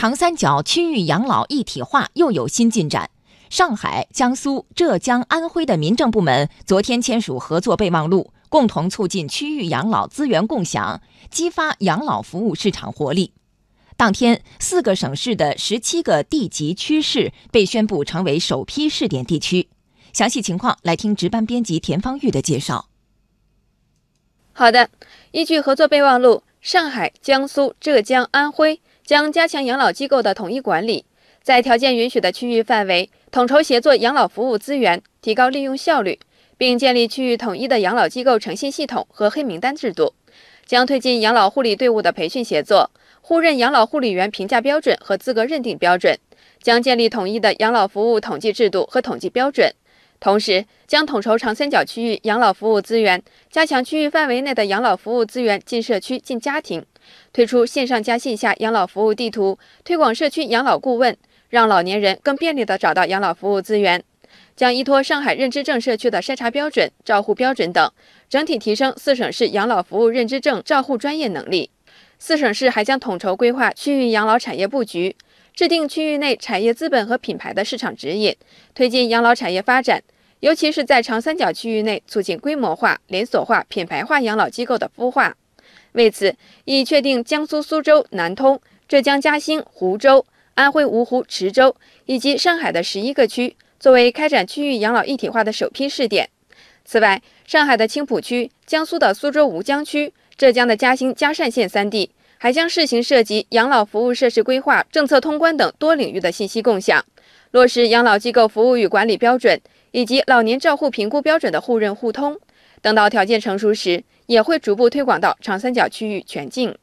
长三角区域养老一体化又有新进展。上海、江苏、浙江、安徽的民政部门昨天签署合作备忘录，共同促进区域养老资源共享，激发养老服务市场活力。当天，四个省市的十七个地级区市被宣布成为首批试点地区。详细情况，来听值班编辑田方玉的介绍。好的，依据合作备忘录，上海、江苏、浙江、安徽将加强养老机构的统一管理，在条件允许的区域范围，统筹协作养老服务资源，提高利用效率，并建立区域统一的养老机构诚信系统和黑名单制度，将推进养老护理队伍的培训协作。互认养老护理员评价标准和资格认定标准，将建立统一的养老服务统计制度和统计标准。同时，将统筹长三角区域养老服务资源，加强区域范围内的养老服务资源进社区、进家庭，推出线上加线下养老服务地图，推广社区养老顾问，让老年人更便利地找到养老服务资源。将依托上海认知症社区的筛查标准、照护标准等，整体提升四省市养老服务认知症照护专业能力。四省市还将统筹规划区域养老产业布局，制定区域内产业资本和品牌的市场指引，推进养老产业发展，尤其是在长三角区域内促进规模化、连锁化、品牌化养老机构的孵化。为此，已确定江苏苏州、南通、浙江嘉兴、湖州、安徽芜湖、池州以及上海的十一个区作为开展区域养老一体化的首批试点。此外，上海的青浦区、江苏的苏州吴江区。浙江的嘉兴、嘉善县三地还将试行涉及养老服务设施规划、政策通关等多领域的信息共享，落实养老机构服务与管理标准以及老年照护评估标准的互认互通。等到条件成熟时，也会逐步推广到长三角区域全境。